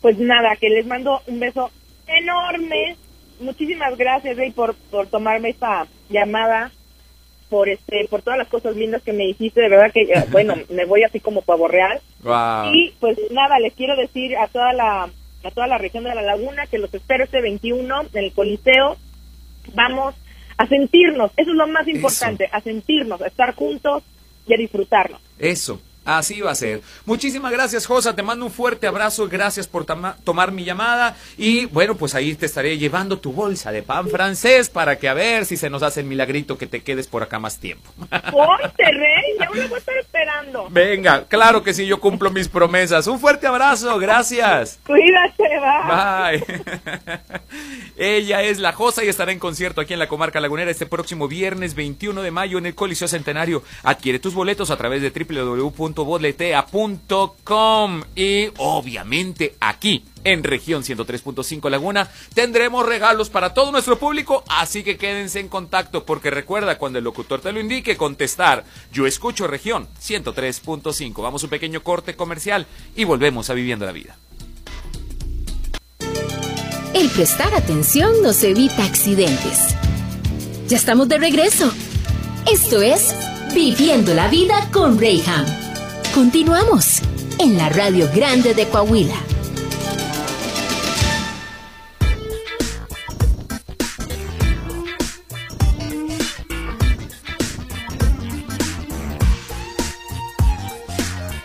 Speaker 4: Pues nada, que les mando un beso enorme. Muchísimas gracias, Rey, por, por tomarme esta llamada por este por todas las cosas lindas que me dijiste de verdad que eh, bueno me voy así como pavo real y pues nada les quiero decir a toda la a toda la región de la laguna, que los espero este 21 en el Coliseo. Vamos a sentirnos, eso es lo más importante, a sentirnos, a estar juntos y a disfrutarnos.
Speaker 2: Eso, Así va a ser. Muchísimas gracias, Josa. Te mando un fuerte abrazo. Gracias por tomar mi llamada. Y bueno, pues ahí te estaré llevando tu bolsa de pan francés para que a ver si se nos hace el milagrito que te quedes por acá más tiempo.
Speaker 4: Ponte, Rey. Ya voy a estar esperando.
Speaker 2: Venga, claro que sí, yo cumplo mis promesas. Un fuerte abrazo. Gracias.
Speaker 4: Cuídate, va.
Speaker 2: Bye. Ella es la Josa y estará en concierto aquí en la Comarca Lagunera este próximo viernes 21 de mayo en el Coliseo Centenario. Adquiere tus boletos a través de www www.boletea.com y obviamente aquí en región 103.5 Laguna tendremos regalos para todo nuestro público, así que quédense en contacto porque recuerda cuando el locutor te lo indique contestar, yo escucho región 103.5. Vamos a un pequeño corte comercial y volvemos a Viviendo la Vida.
Speaker 1: El prestar atención nos evita accidentes. Ya estamos de regreso. Esto es Viviendo la Vida con Rayham. Continuamos en la Radio Grande de Coahuila.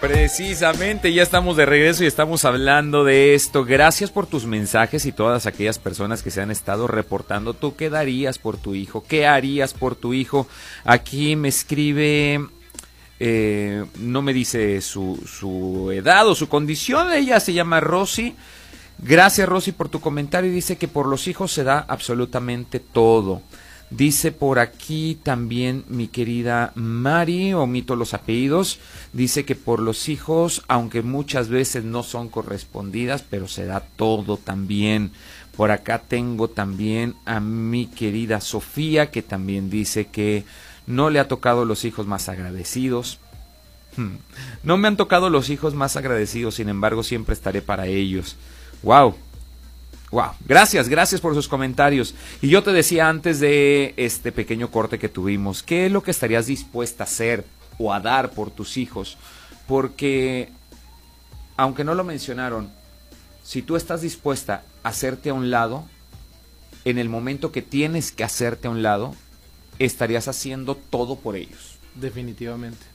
Speaker 2: Precisamente, ya estamos de regreso y estamos hablando de esto. Gracias por tus mensajes y todas aquellas personas que se han estado reportando. ¿Tú qué darías por tu hijo? ¿Qué harías por tu hijo? Aquí me escribe, eh, no me dice su, su edad o su condición. Ella se llama Rosy. Gracias Rosy por tu comentario dice que por los hijos se da absolutamente todo. Dice por aquí también mi querida Mari, omito los apellidos, dice que por los hijos, aunque muchas veces no son correspondidas, pero se da todo también. Por acá tengo también a mi querida Sofía, que también dice que no le ha tocado los hijos más agradecidos. Hmm. No me han tocado los hijos más agradecidos, sin embargo siempre estaré para ellos. Wow, Wow, gracias, gracias por sus comentarios. Y yo te decía antes de este pequeño corte que tuvimos, ¿qué es lo que estarías dispuesta a hacer o a dar por tus hijos? Porque, aunque no lo mencionaron, si tú estás dispuesta a hacerte a un lado, en el momento que tienes que hacerte a un lado, estarías haciendo todo por ellos.
Speaker 3: Definitivamente.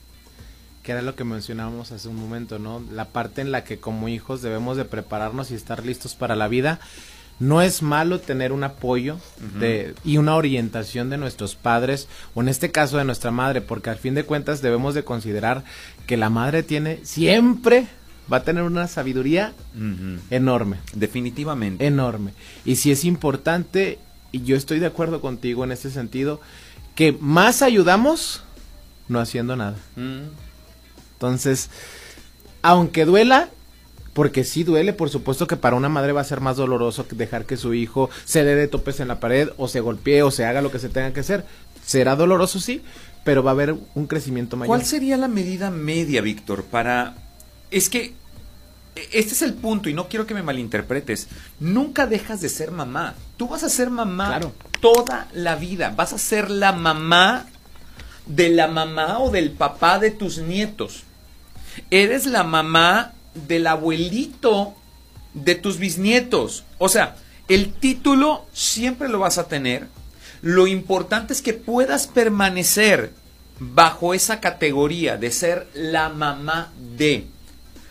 Speaker 3: Que era lo que mencionábamos hace un momento, ¿no? La parte en la que como hijos debemos de prepararnos y estar listos para la vida no es malo tener un apoyo de, y una orientación de nuestros padres o en este caso de nuestra madre, porque al fin de cuentas debemos de considerar que la madre tiene siempre va a tener una sabiduría enorme.
Speaker 2: Definitivamente.
Speaker 3: Enorme. Y si es importante, y yo estoy de acuerdo contigo en este sentido, que más ayudamos no haciendo nada. Mm. Entonces, aunque duela, porque sí duele, por supuesto que para una madre va a ser más doloroso dejar que su hijo se dé de topes en la pared o se golpee o se haga lo que se tenga que hacer. Será doloroso, sí, pero va a haber un crecimiento mayor.
Speaker 2: ¿Cuál sería la medida media, Víctor, para... Es que e, este es el punto y no quiero que me malinterpretes. Nunca dejas de ser mamá. Tú vas a ser mamá toda la vida. Vas a ser la mamá de la mamá o del papá de tus nietos. Eres la mamá del abuelito de tus bisnietos. O sea, el título siempre lo vas a tener. Lo importante es que puedas permanecer bajo esa categoría de ser la mamá de.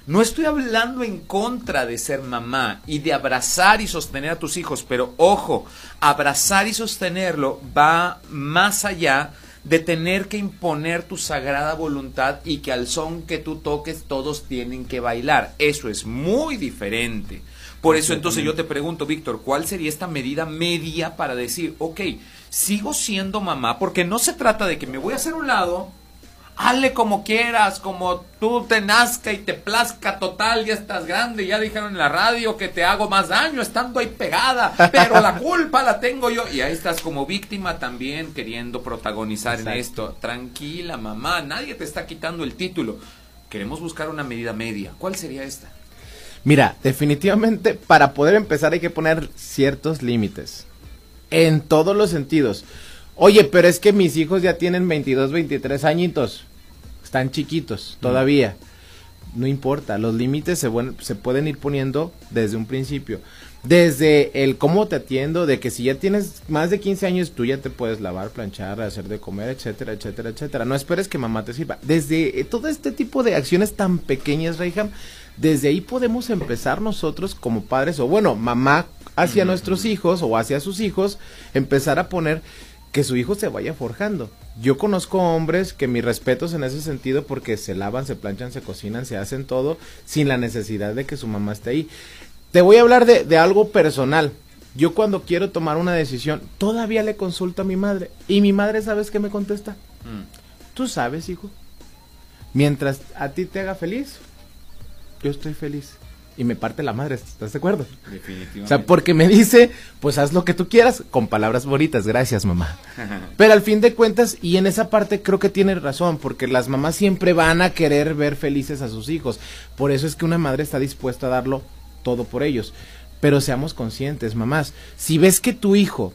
Speaker 2: No estoy hablando en contra de ser mamá y de abrazar y sostener a tus hijos, pero ojo, abrazar y sostenerlo va más allá de tener que imponer tu sagrada voluntad y que al son que tú toques todos tienen que bailar. Eso es muy diferente. Por eso entonces yo te pregunto, Víctor, ¿cuál sería esta medida media para decir, ok, sigo siendo mamá? Porque no se trata de que me voy a hacer un lado hazle como quieras, como tú te nazca y te plazca total, ya estás grande, ya dijeron en la radio que te hago más daño estando ahí pegada, pero la culpa la tengo yo. Y ahí estás como víctima también queriendo protagonizar en esto. Tranquila, mamá, nadie te está quitando el título. Queremos buscar una medida media. ¿Cuál sería esta?
Speaker 3: Mira, definitivamente para poder empezar hay que poner ciertos límites. En todos los sentidos. Oye, pero es que mis hijos ya tienen 22, 23 añitos. Están chiquitos todavía. No importa, los límites se, se pueden ir poniendo desde un principio. Desde el cómo te atiendo, de que si ya tienes más de 15 años, tú ya te puedes lavar, planchar, hacer de comer, etcétera, etcétera, etcétera. No esperes que mamá te sirva. Desde eh, todo este tipo de acciones tan pequeñas, Reyham, desde ahí podemos empezar nosotros como padres, o bueno, mamá hacia nuestros hijos o hacia sus hijos, empezar a poner que su hijo se vaya forjando. Yo conozco hombres que mis respetos en ese sentido porque se lavan, se planchan, se cocinan, se hacen todo sin la necesidad de que su mamá esté ahí. Te voy a hablar de, algo personal. Yo cuando quiero tomar una decisión, todavía le consulto a mi madre. Y mi madre, ¿sabes qué me contesta? Mm. Tú sabes, hijo. Mientras a ti te haga feliz, yo estoy feliz. Y me parte la madre, ¿estás de acuerdo? Definitivamente. O sea, porque me dice, pues haz lo que tú quieras, con palabras bonitas, gracias mamá. Pero al fin de cuentas, y en esa parte creo que tiene razón, porque las mamás siempre van a querer ver felices a sus hijos. Por eso es que una madre está dispuesta a darlo todo por ellos. Pero seamos conscientes, mamás, si ves que tu hijo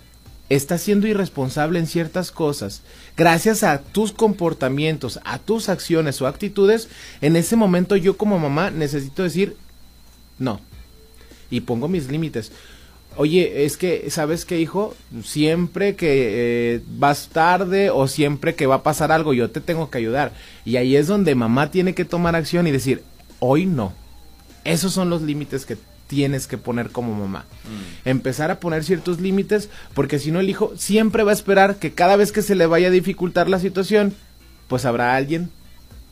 Speaker 3: está siendo irresponsable en ciertas cosas, gracias a tus comportamientos, a tus acciones o actitudes, en ese momento yo como mamá necesito decir no. Y pongo mis límites. Oye, es que, ¿sabes qué, hijo? Siempre que eh, vas tarde o siempre que va a pasar algo, yo te tengo que ayudar. Y ahí es donde mamá tiene que tomar acción y decir, hoy no. Esos son los límites que tienes que poner como mamá. Mm. Empezar a poner ciertos límites, porque si no el hijo siempre va a esperar que cada vez que se le vaya a dificultar la situación, pues habrá alguien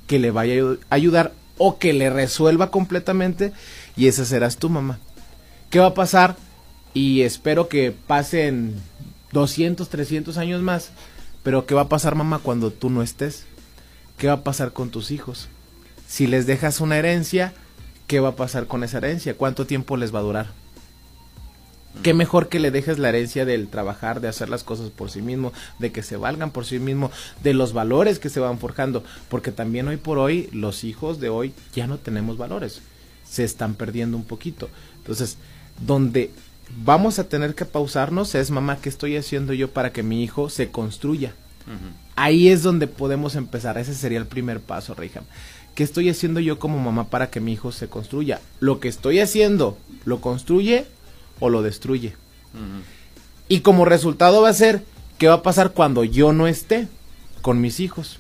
Speaker 3: que le vaya a ayudar o que le resuelva completamente y esa serás tu mamá. ¿Qué va a pasar? Y espero que pasen 200, 300 años más, pero ¿qué va a pasar mamá cuando tú no estés? ¿Qué va a pasar con tus hijos? Si les dejas una herencia, ¿qué va a pasar con esa herencia? ¿Cuánto tiempo les va a durar? Qué mejor que le dejes la herencia del trabajar, de hacer las cosas por sí mismo, de que se valgan por sí mismo, de los valores que se van forjando, porque también hoy por hoy los hijos de hoy ya no tenemos valores, se están perdiendo un poquito. Entonces, donde vamos a tener que pausarnos es, mamá, ¿qué estoy haciendo yo para que mi hijo se construya? Ahí es donde podemos empezar, ese sería el primer paso, Reyham. ¿Qué estoy haciendo yo como mamá para que mi hijo se construya? Lo que estoy haciendo, ¿lo construye o lo destruye? Y como resultado va a ser, ¿qué va a pasar cuando yo no esté con mis hijos?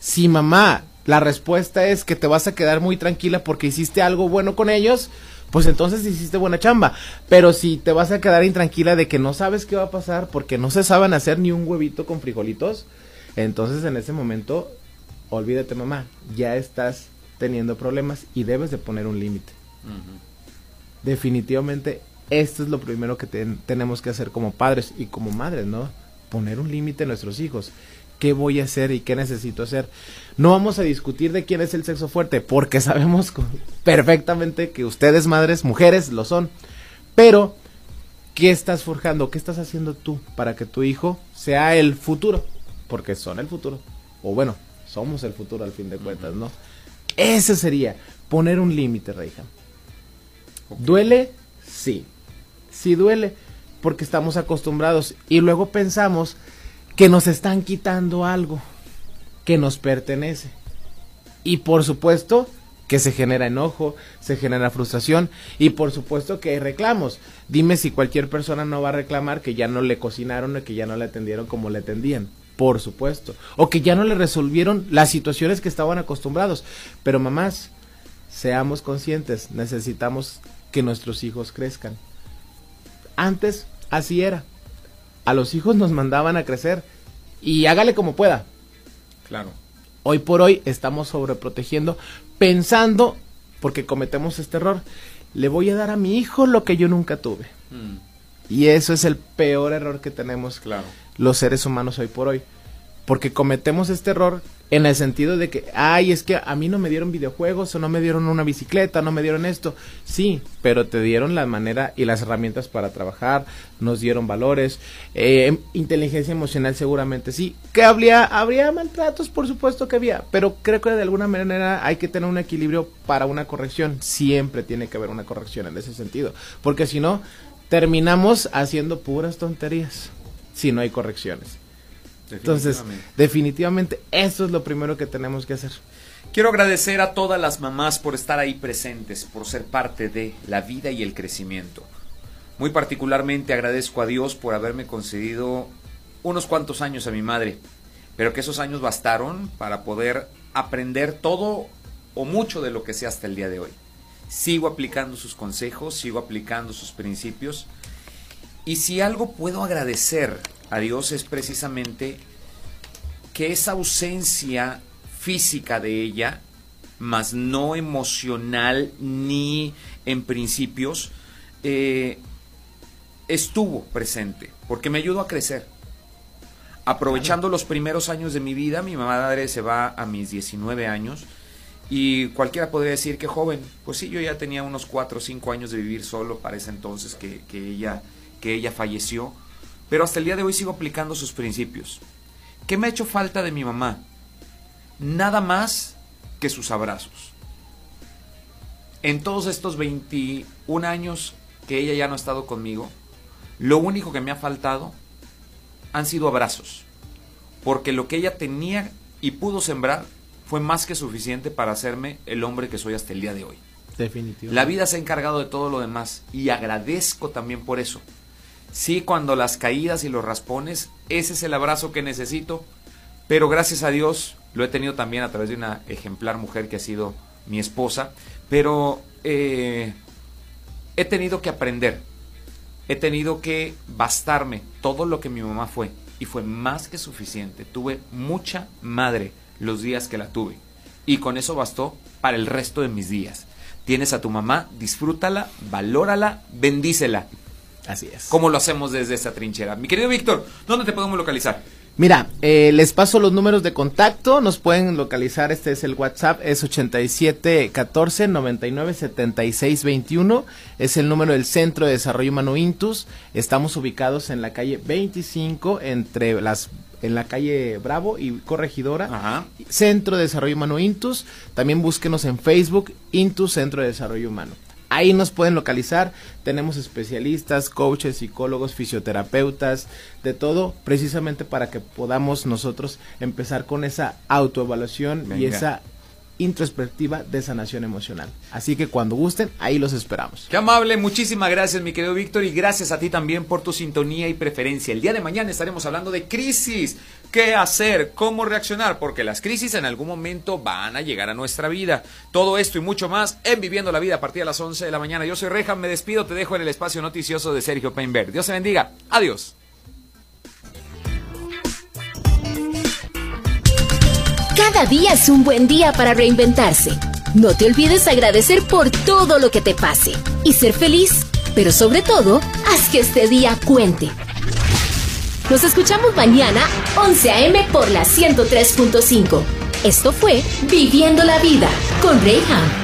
Speaker 3: Si mamá, la respuesta es que te vas a quedar muy tranquila porque hiciste algo bueno con ellos, pues entonces hiciste buena chamba. Pero si te vas a quedar intranquila de que no sabes qué va a pasar porque no se saben hacer ni un huevito con frijolitos, entonces en ese momento olvídate mamá, ya estás teniendo problemas y debes de poner un límite. Definitivamente esto es lo primero que tenemos que hacer como padres y como madres, ¿no? Poner un límite a nuestros hijos. ¿Qué voy a hacer y qué necesito hacer? No vamos a discutir de quién es el sexo fuerte, porque sabemos perfectamente que ustedes, madres, mujeres, lo son. Pero, ¿qué estás forjando? ¿Qué estás haciendo tú para que tu hijo sea el futuro? Porque son el futuro. O bueno, somos el futuro al fin de cuentas, ¿no? Ese sería poner un límite, Reija. ¿Duele? Sí. Sí duele, porque estamos acostumbrados y luego pensamos que nos están quitando algo que nos pertenece. Y por supuesto que se genera enojo, se genera frustración y por supuesto que hay reclamos. Dime si cualquier persona no va a reclamar que ya no le cocinaron o que ya no le atendieron como le atendían por supuesto, o que ya no le resolvieron las situaciones que estaban acostumbrados. Pero mamás, seamos conscientes, necesitamos que nuestros hijos crezcan. Antes así era. A los hijos nos mandaban a crecer y hágale como pueda.
Speaker 2: Claro.
Speaker 3: Hoy por hoy estamos sobreprotegiendo pensando, porque cometemos este error, le voy a dar a mi hijo lo que yo nunca tuve. Mm. Y eso es el peor error que tenemos
Speaker 2: claro.
Speaker 3: los seres humanos hoy por hoy. Porque cometemos este error en el sentido de que, ay, es que a mí no me dieron videojuegos o no me dieron una bicicleta, no me dieron esto. Sí, pero te dieron la manera y las herramientas para trabajar, nos dieron valores, eh, inteligencia emocional seguramente sí. Que habría, habría maltratos, por supuesto que había, pero creo que de alguna manera hay que tener un equilibrio para una corrección. Siempre tiene que haber una corrección en ese sentido, porque si no, terminamos haciendo puras tonterías si no hay correcciones. Entonces, definitivamente, eso es lo primero que tenemos que hacer.
Speaker 2: Quiero agradecer a todas las mamás por estar ahí presentes, por ser parte de la vida y el crecimiento. Muy particularmente agradezco a Dios por haberme concedido unos cuantos años a mi madre, pero que esos años bastaron para poder aprender todo o mucho de lo que sé hasta el día de hoy sigo aplicando sus consejos, sigo aplicando sus principios. Y si algo puedo agradecer a Dios es precisamente que esa ausencia física de ella, más no emocional ni en principios, eh, estuvo presente, porque me ayudó a crecer. aprovechando los primeros años de mi vida, mi madre se va a mis 19 años y cualquiera podría decir que joven, pues sí, yo ya tenía unos 4 o 5 años de vivir solo para ese entonces que, ella, que ella falleció, pero hasta el día de hoy sigo aplicando sus principios. ¿Qué me ha hecho falta de mi mamá? Nada más que sus abrazos. En todos estos 21 años que ella ya no ha estado conmigo, lo único que me ha faltado han sido abrazos, porque lo que ella tenía y pudo sembrar fue más que suficiente para hacerme el hombre que soy hasta el día de hoy.
Speaker 3: Definitivamente.
Speaker 2: La vida se ha encargado de todo lo demás y agradezco también por eso. Sí, cuando las caídas y los raspones, ese es el abrazo que necesito, pero gracias a Dios lo he tenido también a través de una ejemplar mujer que ha sido mi esposa, pero eh, he tenido que aprender he tenido que bastarme todo lo que mi mamá fue y fue más que suficiente. Tuve mucha madre los días que la tuve y con eso bastó para el resto de mis días. Tienes a tu mamá, disfrútala, valórala, bendícela.
Speaker 3: Así es.
Speaker 2: Como lo hacemos desde esa trinchera. Mi querido Víctor, ¿dónde te podemos localizar?
Speaker 3: Mira, eh, les paso los números de contacto, nos pueden localizar, este es el WhatsApp, es 87 14 99 76 21, es el número del Centro de Desarrollo Humano Intus, estamos ubicados en la calle 25 entre las en la calle Bravo y Corregidora, Centro de Desarrollo Humano Intus, también búsquenos en Facebook, Intus Centro de Desarrollo Humano. Ahí nos pueden localizar. Tenemos especialistas, coaches, psicólogos, fisioterapeutas, de todo, precisamente para que podamos nosotros empezar con esa autoevaluación y esa introspectiva de sanación emocional. Así que cuando gusten, ahí los esperamos.
Speaker 2: Qué amable, muchísimas gracias mi querido Víctor y gracias a ti también por tu sintonía y preferencia. El día de mañana estaremos hablando de crisis, qué hacer, cómo reaccionar, porque las crisis en algún momento van a llegar a nuestra vida. Todo esto y mucho más en Viviendo la Vida a partir de las 11 de la mañana. Yo soy Reja, me despido, te dejo en el espacio noticioso de Sergio Peinberg. Dios se bendiga, adiós.
Speaker 1: Cada día es un buen día para reinventarse. No te olvides agradecer por todo lo que te pase y ser feliz, pero sobre todo, haz que este día cuente. Nos escuchamos mañana 11 a.m. por la 103.5. Esto fue Viviendo la Vida con Reyham.